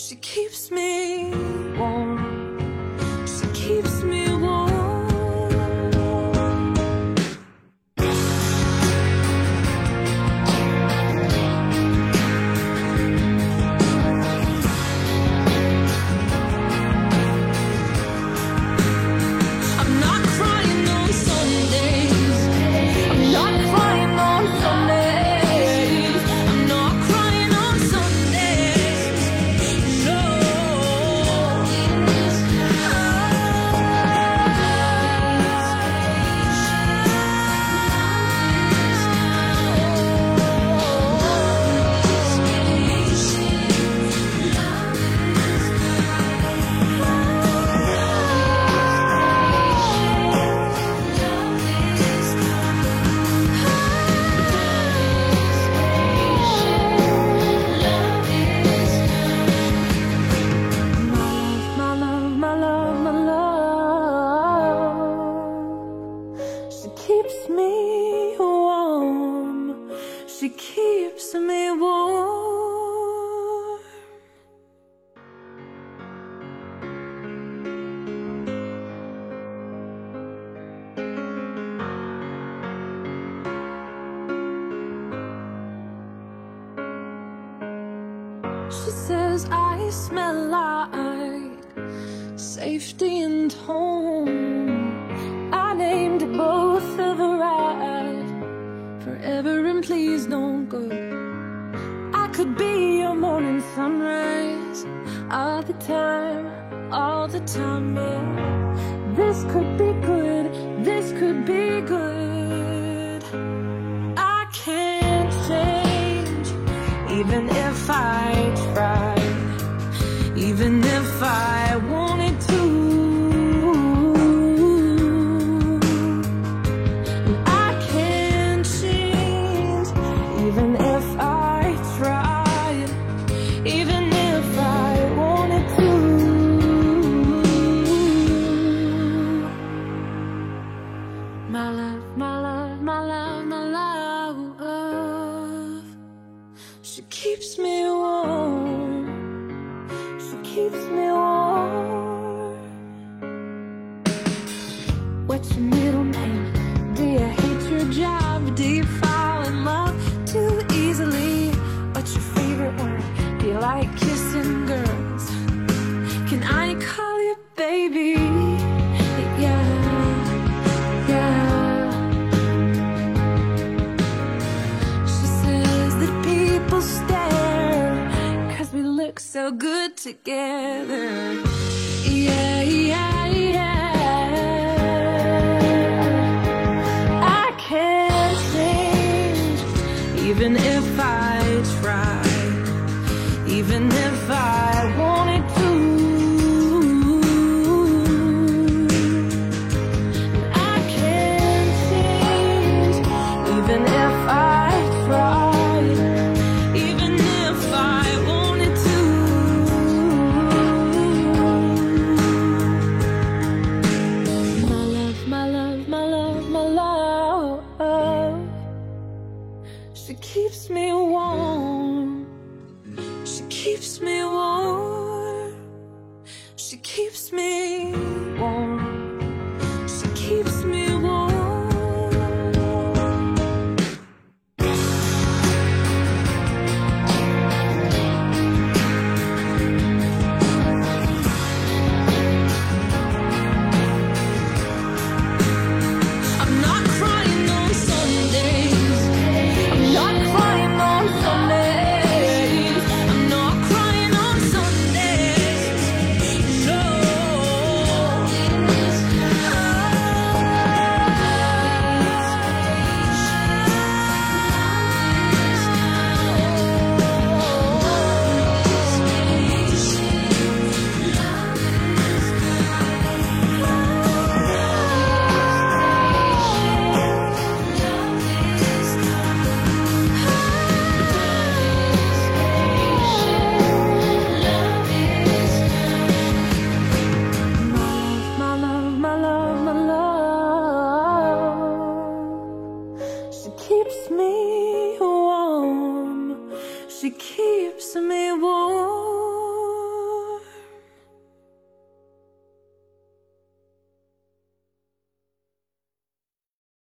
She keeps me keeps me warm. She keeps me warm. She says I smell like safety and home. please don't go. I could be your morning sunrise all the time, all the time. Yeah. This could be good, this could be good. I can't change, even if I try, even if I. so good together. keeps me warm. She keeps me warm. She keeps me. keeps me warm.